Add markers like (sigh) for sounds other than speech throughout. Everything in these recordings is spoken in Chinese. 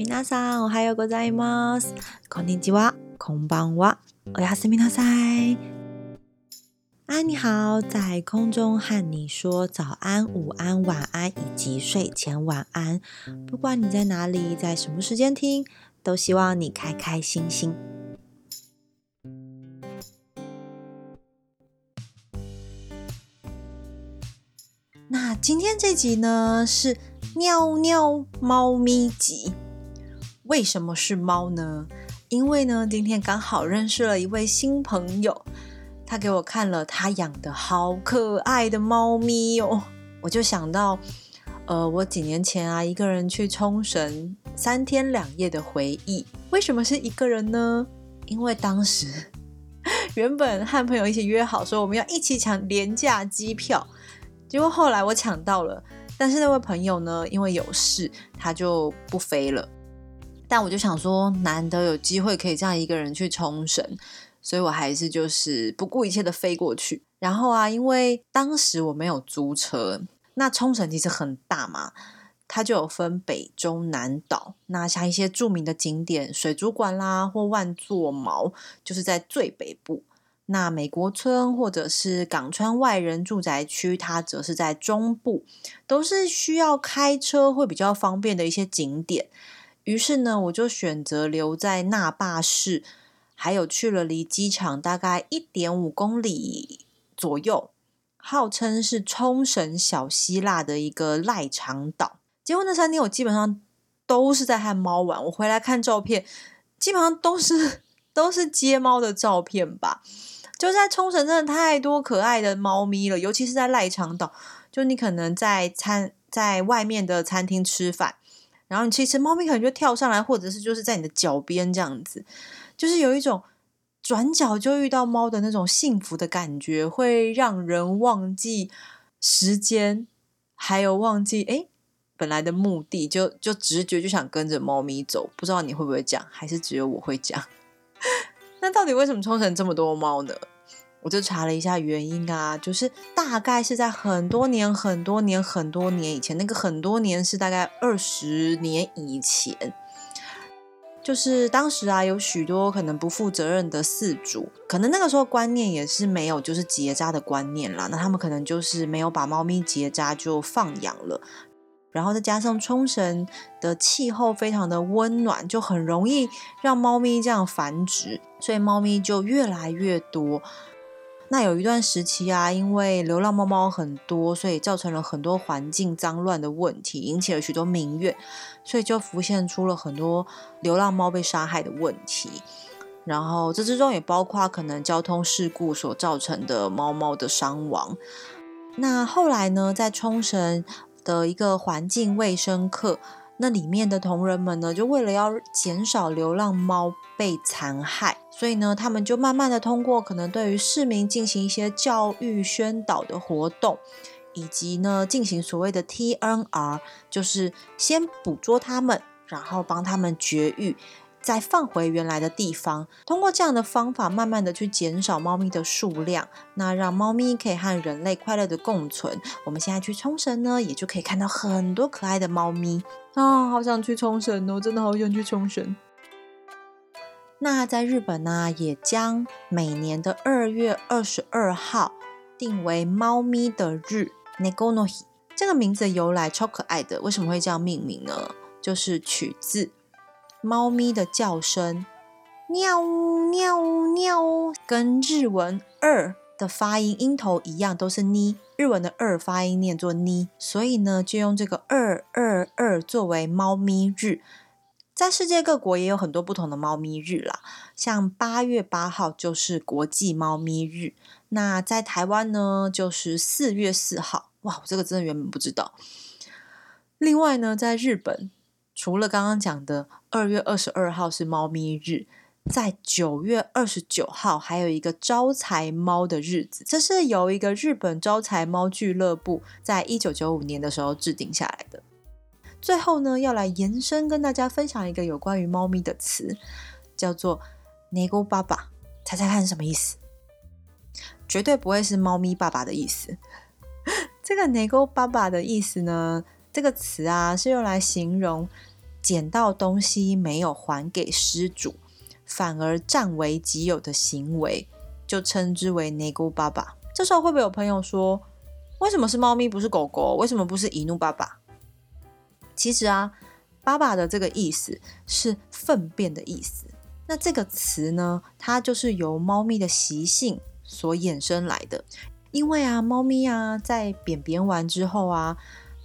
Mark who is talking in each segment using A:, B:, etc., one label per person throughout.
A: 皆さん、おはようございます。こんにちは、こんばんは。おやすみなさい。安，你好，在空中和你说早安、午安、晚安以及睡前晚安。不管你在哪里，在什么时间听，都希望你开开心心。那今天这集呢是尿尿猫咪集。 为什么是猫呢？因为呢，今天刚好认识了一位新朋友，他给我看了他养的好可爱的猫咪哟，我就想到，呃，我几年前啊，一个人去冲绳三天两夜的回忆。为什么是一个人呢？因为当时 (laughs) 原本和朋友一起约好说我们要一起抢廉价机票。结果后来我抢到了，但是那位朋友呢，因为有事，他就不飞了。但我就想说，难得有机会可以这样一个人去冲绳，所以我还是就是不顾一切的飞过去。然后啊，因为当时我没有租车，那冲绳其实很大嘛，它就有分北、中、南岛。那像一些著名的景点，水族馆啦，或万座毛，就是在最北部。那美国村或者是港川外人住宅区，它则是在中部，都是需要开车会比较方便的一些景点。于是呢，我就选择留在那霸市，还有去了离机场大概一点五公里左右，号称是冲绳小希腊的一个赖长岛。结婚那三天，我基本上都是在和猫玩。我回来看照片，基本上都是都是接猫的照片吧。就在冲绳，真的太多可爱的猫咪了，尤其是在赖长岛。就你可能在餐在外面的餐厅吃饭，然后你其实猫咪可能就跳上来，或者是就是在你的脚边这样子，就是有一种转角就遇到猫的那种幸福的感觉，会让人忘记时间，还有忘记哎本来的目的，就就直觉就想跟着猫咪走。不知道你会不会讲，还是只有我会讲？(laughs) 那到底为什么冲绳这么多猫呢？我就查了一下原因啊，就是大概是在很多年、很多年、很多年以前，那个很多年是大概二十年以前，就是当时啊，有许多可能不负责任的饲主，可能那个时候观念也是没有就是结扎的观念啦，那他们可能就是没有把猫咪结扎就放养了。然后再加上冲绳的气候非常的温暖，就很容易让猫咪这样繁殖，所以猫咪就越来越多。那有一段时期啊，因为流浪猫猫很多，所以造成了很多环境脏乱的问题，引起了许多民怨，所以就浮现出了很多流浪猫被杀害的问题。然后这之中也包括可能交通事故所造成的猫猫的伤亡。那后来呢，在冲绳。的一个环境卫生课，那里面的同仁们呢，就为了要减少流浪猫被残害，所以呢，他们就慢慢的通过可能对于市民进行一些教育宣导的活动，以及呢，进行所谓的 TNR，就是先捕捉它们，然后帮他们绝育。再放回原来的地方，通过这样的方法，慢慢的去减少猫咪的数量，那让猫咪可以和人类快乐的共存。我们现在去冲绳呢，也就可以看到很多可爱的猫咪啊，好想去冲绳哦，真的好想去冲绳。那在日本呢，也将每年的二月二十二号定为猫咪的日 （Negonohi）。这个名字的由来超可爱的，为什么会这样命名呢？就是取自。猫咪的叫声，喵喵喵，跟日文“二”的发音音头一样，都是呢。日文的“二”发音念作呢，所以呢，就用这个“二二二”作为猫咪日。在世界各国也有很多不同的猫咪日啦，像八月八号就是国际猫咪日。那在台湾呢，就是四月四号。哇，我这个真的原本不知道。另外呢，在日本。除了刚刚讲的二月二十二号是猫咪日，在九月二十九号还有一个招财猫的日子，这是由一个日本招财猫俱乐部在一九九五年的时候制定下来的。最后呢，要来延伸跟大家分享一个有关于猫咪的词，叫做 “nego 爸爸”，猜猜看什么意思？绝对不会是猫咪爸爸的意思。(laughs) 这个 “nego 爸爸”的意思呢？这个词啊，是用来形容捡到东西没有还给失主，反而占为己有的行为，就称之为拿姑爸爸。这时候会不会有朋友说，为什么是猫咪不是狗狗？为什么不是一怒爸爸？其实啊，爸爸的这个意思是粪便的意思。那这个词呢，它就是由猫咪的习性所衍生来的。因为啊，猫咪啊，在便便完之后啊，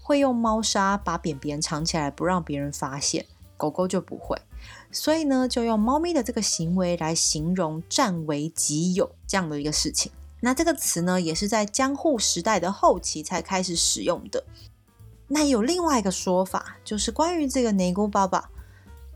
A: 会用猫砂把便便藏起来，不让别人发现。狗狗就不会，所以呢，就用猫咪的这个行为来形容占为己有这样的一个事情。那这个词呢，也是在江户时代的后期才开始使用的。那有另外一个说法，就是关于这个尼姑爸爸”，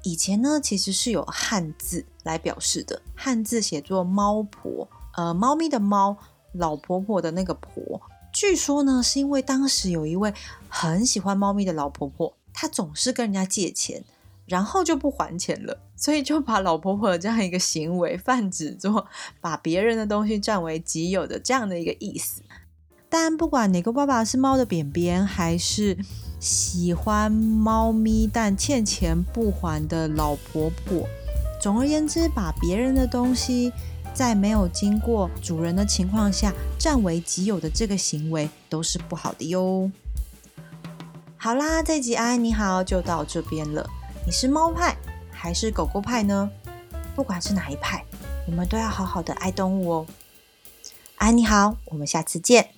A: 以前呢，其实是有汉字来表示的，汉字写作“猫婆”，呃，猫咪的“猫”。老婆婆的那个婆，据说呢，是因为当时有一位很喜欢猫咪的老婆婆，她总是跟人家借钱，然后就不还钱了，所以就把老婆婆的这样一个行为泛指作把别人的东西占为己有的这样的一个意思。但不管哪个爸爸是猫的扁扁，还是喜欢猫咪但欠钱不还的老婆婆，总而言之，把别人的东西。在没有经过主人的情况下占为己有的这个行为都是不好的哟。好啦，这集安你好就到这边了。你是猫派还是狗狗派呢？不管是哪一派，我们都要好好的爱动物哦。安你好，我们下次见。